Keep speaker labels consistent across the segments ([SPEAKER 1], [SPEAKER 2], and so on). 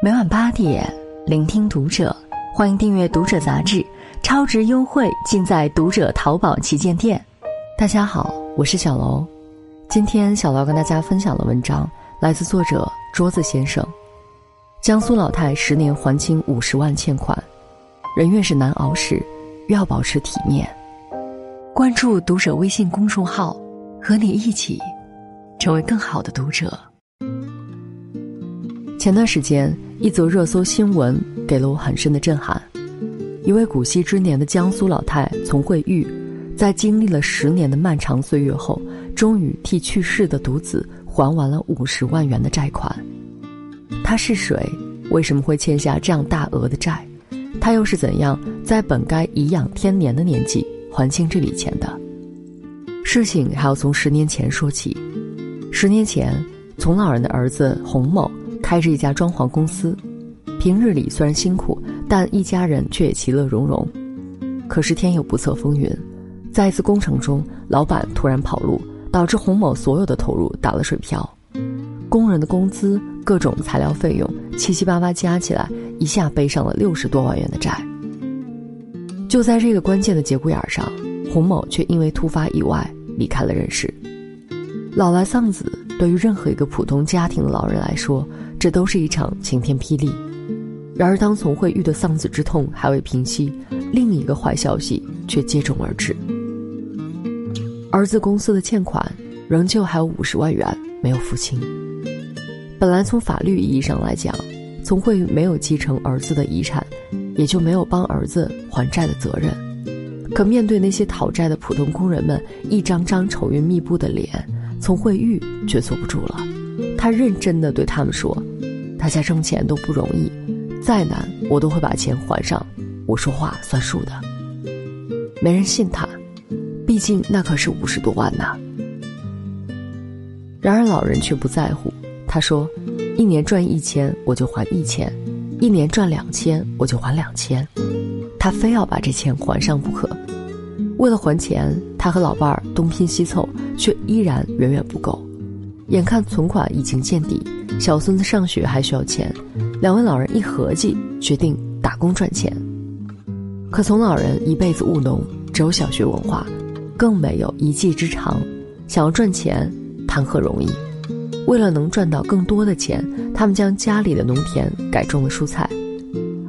[SPEAKER 1] 每晚八点，聆听读者，欢迎订阅《读者》杂志，超值优惠尽在《读者》淘宝旗舰店。大家好，我是小楼，今天小楼跟大家分享的文章来自作者桌子先生。江苏老太十年还清五十万欠款，人越是难熬时，越要保持体面。关注《读者》微信公众号，和你一起成为更好的读者。前段时间。一则热搜新闻给了我很深的震撼。一位古稀之年的江苏老太丛慧玉，在经历了十年的漫长岁月后，终于替去世的独子还完了五十万元的债款。他是谁？为什么会欠下这样大额的债？他又是怎样在本该颐养天年的年纪还清这笔钱的？事情还要从十年前说起。十年前，从老人的儿子洪某。开着一家装潢公司，平日里虽然辛苦，但一家人却也其乐融融。可是天有不测风云，在一次工程中，老板突然跑路，导致洪某所有的投入打了水漂，工人的工资、各种材料费用七七八八加起来，一下背上了六十多万元的债。就在这个关键的节骨眼上，洪某却因为突发意外离开了人世。老来丧子，对于任何一个普通家庭的老人来说，这都是一场晴天霹雳。然而，当丛慧玉的丧子之痛还未平息，另一个坏消息却接踵而至：儿子公司的欠款仍旧还有五十万元没有付清。本来从法律意义上来讲，丛慧玉没有继承儿子的遗产，也就没有帮儿子还债的责任。可面对那些讨债的普通工人们一张张愁云密布的脸，丛慧玉却坐不住了。他认真的对他们说：“大家挣钱都不容易，再难我都会把钱还上，我说话算数的。”没人信他，毕竟那可是五十多万呐。然而老人却不在乎，他说：“一年赚一千我就还一千，一年赚两千我就还两千。”他非要把这钱还上不可。为了还钱，他和老伴儿东拼西凑，却依然远远不够。眼看存款已经见底，小孙子上学还需要钱，两位老人一合计，决定打工赚钱。可从老人一辈子务农，只有小学文化，更没有一技之长，想要赚钱谈何容易？为了能赚到更多的钱，他们将家里的农田改种了蔬菜，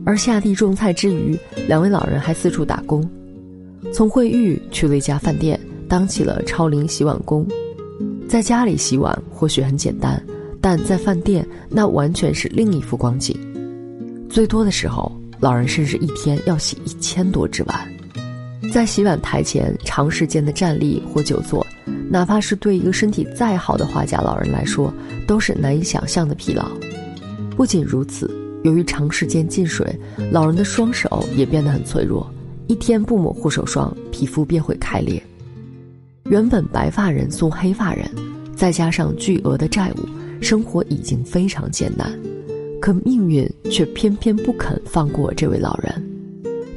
[SPEAKER 1] 而下地种菜之余，两位老人还四处打工。从惠玉去了一家饭店，当起了超龄洗碗工。在家里洗碗或许很简单，但在饭店那完全是另一幅光景。最多的时候，老人甚至一天要洗一千多只碗。在洗碗台前长时间的站立或久坐，哪怕是对一个身体再好的画家老人来说，都是难以想象的疲劳。不仅如此，由于长时间进水，老人的双手也变得很脆弱，一天不抹护手霜，皮肤便会开裂。原本白发人送黑发人，再加上巨额的债务，生活已经非常艰难，可命运却偏偏不肯放过这位老人。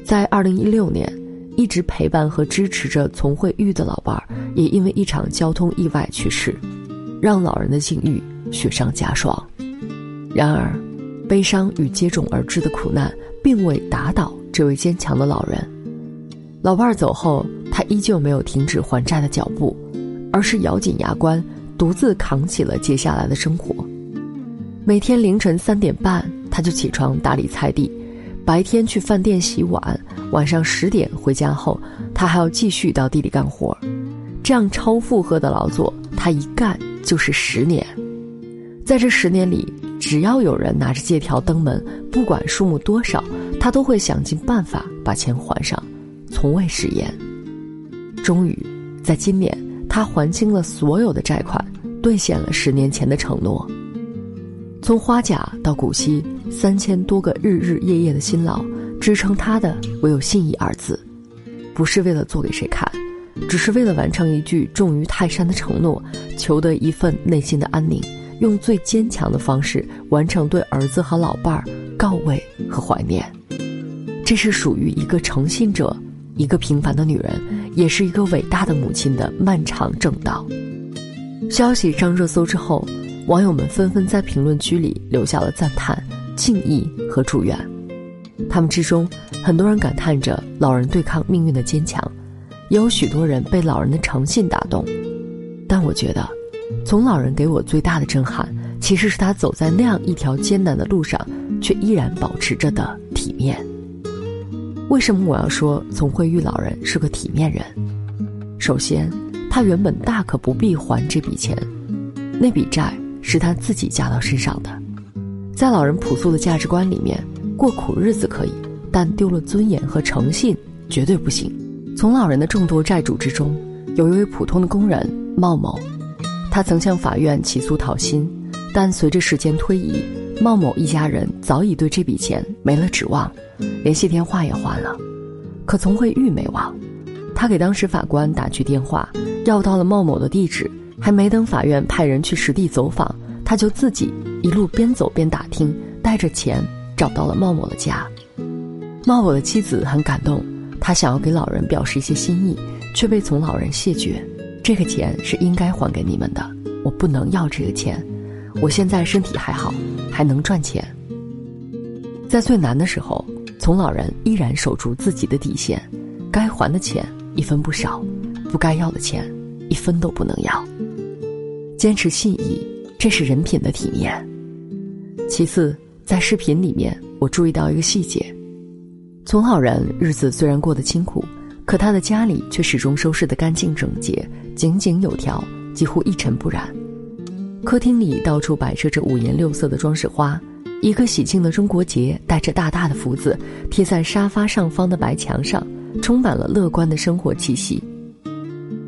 [SPEAKER 1] 在二零一六年，一直陪伴和支持着丛慧玉的老伴儿，也因为一场交通意外去世，让老人的境遇雪上加霜。然而，悲伤与接踵而至的苦难，并未打倒这位坚强的老人。老伴儿走后。他依旧没有停止还债的脚步，而是咬紧牙关，独自扛起了接下来的生活。每天凌晨三点半，他就起床打理菜地，白天去饭店洗碗，晚上十点回家后，他还要继续到地里干活。这样超负荷的劳作，他一干就是十年。在这十年里，只要有人拿着借条登门，不管数目多少，他都会想尽办法把钱还上，从未食言。终于，在今年，他还清了所有的债款，兑现了十年前的承诺。从花甲到古稀，三千多个日日夜夜的辛劳，支撑他的唯有信义二字。不是为了做给谁看，只是为了完成一句重于泰山的承诺，求得一份内心的安宁，用最坚强的方式完成对儿子和老伴儿告慰和怀念。这是属于一个诚信者。一个平凡的女人，也是一个伟大的母亲的漫长正道。消息上热搜之后，网友们纷纷在评论区里留下了赞叹、敬意和祝愿。他们之中，很多人感叹着老人对抗命运的坚强，也有许多人被老人的诚信打动。但我觉得，从老人给我最大的震撼，其实是他走在那样一条艰难的路上，却依然保持着的体面。为什么我要说丛慧玉老人是个体面人？首先，他原本大可不必还这笔钱，那笔债是他自己加到身上的。在老人朴素的价值观里面，过苦日子可以，但丢了尊严和诚信绝对不行。从老人的众多债主之中，有一位普通的工人茂某，他曾向法院起诉讨薪，但随着时间推移，茂某一家人早已对这笔钱没了指望。联系电话也换了，可丛慧玉没忘，他给当时法官打去电话，要到了茂某的地址，还没等法院派人去实地走访，他就自己一路边走边打听，带着钱找到了茂某的家。茂某的妻子很感动，他想要给老人表示一些心意，却被从老人谢绝。这个钱是应该还给你们的，我不能要这个钱，我现在身体还好，还能赚钱。在最难的时候。从老人依然守住自己的底线，该还的钱一分不少，不该要的钱一分都不能要。坚持信义，这是人品的体面。其次，在视频里面，我注意到一个细节：从老人日子虽然过得清苦，可他的家里却始终收拾得干净整洁、井井有条，几乎一尘不染。客厅里到处摆设着五颜六色的装饰花。一个喜庆的中国结，带着大大的福字，贴在沙发上方的白墙上，充满了乐观的生活气息。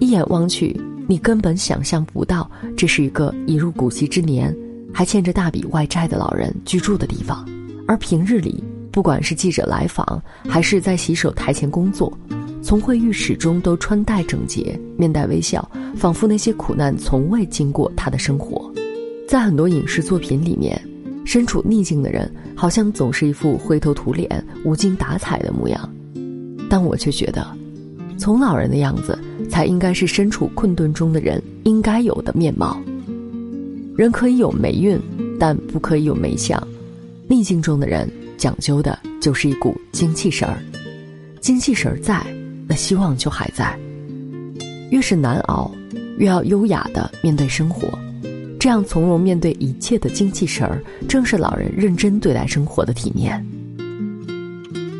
[SPEAKER 1] 一眼望去，你根本想象不到，这是一个已入古稀之年，还欠着大笔外债的老人居住的地方。而平日里，不管是记者来访，还是在洗手台前工作，丛慧玉始终都穿戴整洁，面带微笑，仿佛那些苦难从未经过他的生活。在很多影视作品里面。身处逆境的人，好像总是一副灰头土脸、无精打采的模样，但我却觉得，从老人的样子，才应该是身处困顿中的人应该有的面貌。人可以有霉运，但不可以有霉相。逆境中的人讲究的就是一股精气神儿，精气神儿在，那希望就还在。越是难熬，越要优雅的面对生活。这样从容面对一切的精气神儿，正是老人认真对待生活的体面。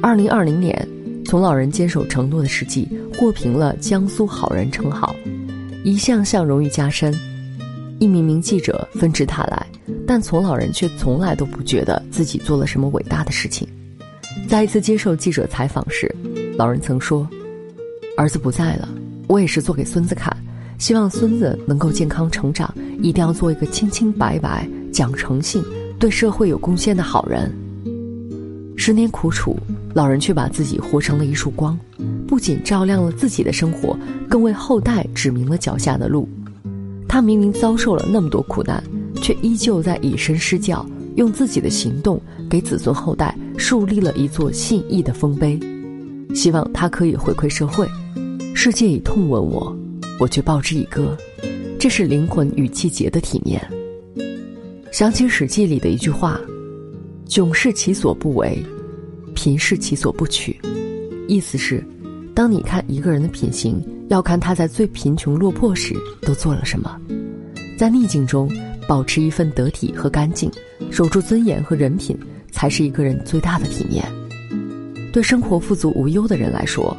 [SPEAKER 1] 二零二零年，从老人坚守承诺的事迹获评了江苏好人称号，一项项荣誉加身。一名名记者纷至沓来，但从老人却从来都不觉得自己做了什么伟大的事情。在一次接受记者采访时，老人曾说：“儿子不在了，我也是做给孙子看。”希望孙子能够健康成长，一定要做一个清清白白、讲诚信、对社会有贡献的好人。十年苦楚，老人却把自己活成了一束光，不仅照亮了自己的生活，更为后代指明了脚下的路。他明明遭受了那么多苦难，却依旧在以身施教，用自己的行动给子孙后代树立了一座信义的丰碑。希望他可以回馈社会。世界以痛吻我。我却报之以歌，这是灵魂与气节的体面。想起《史记》里的一句话：“窘是其所不为，贫是其所不取。”意思是，当你看一个人的品行，要看他在最贫穷落魄时都做了什么。在逆境中，保持一份得体和干净，守住尊严和人品，才是一个人最大的体面。对生活富足无忧的人来说。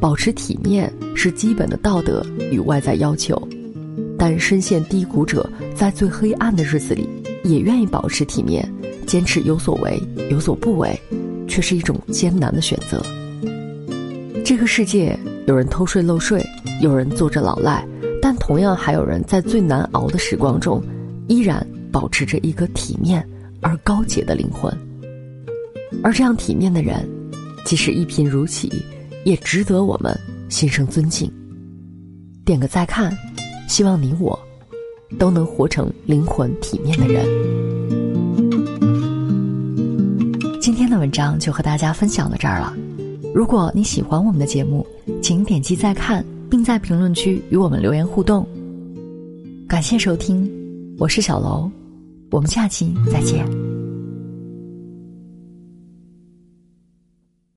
[SPEAKER 1] 保持体面是基本的道德与外在要求，但深陷低谷者在最黑暗的日子里也愿意保持体面，坚持有所为有所不为，却是一种艰难的选择。这个世界有人偷税漏税，有人坐着老赖，但同样还有人在最难熬的时光中，依然保持着一个体面而高洁的灵魂。而这样体面的人，即使一贫如洗。也值得我们心生尊敬。点个再看，希望你我都能活成灵魂体面的人。今天的文章就和大家分享到这儿了。如果你喜欢我们的节目，请点击再看，并在评论区与我们留言互动。感谢收听，我是小楼，我们下期再见。